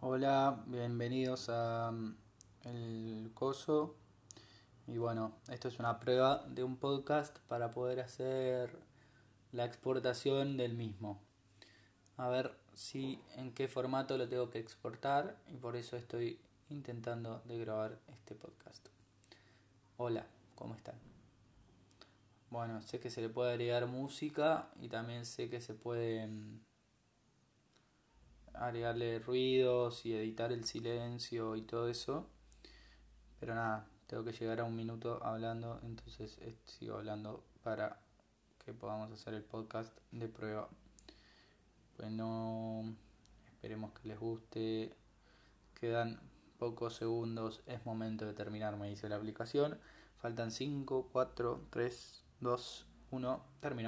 Hola, bienvenidos a mm, El Coso. Y bueno, esto es una prueba de un podcast para poder hacer la exportación del mismo. A ver si en qué formato lo tengo que exportar y por eso estoy intentando de grabar este podcast. Hola, ¿cómo están? Bueno, sé que se le puede agregar música y también sé que se puede mm, agregarle ruidos y editar el silencio y todo eso. Pero nada, tengo que llegar a un minuto hablando, entonces eh, sigo hablando para que podamos hacer el podcast de prueba. Bueno, esperemos que les guste. Quedan pocos segundos, es momento de terminar, me dice la aplicación. Faltan 5, 4, 3, 2, 1, termino.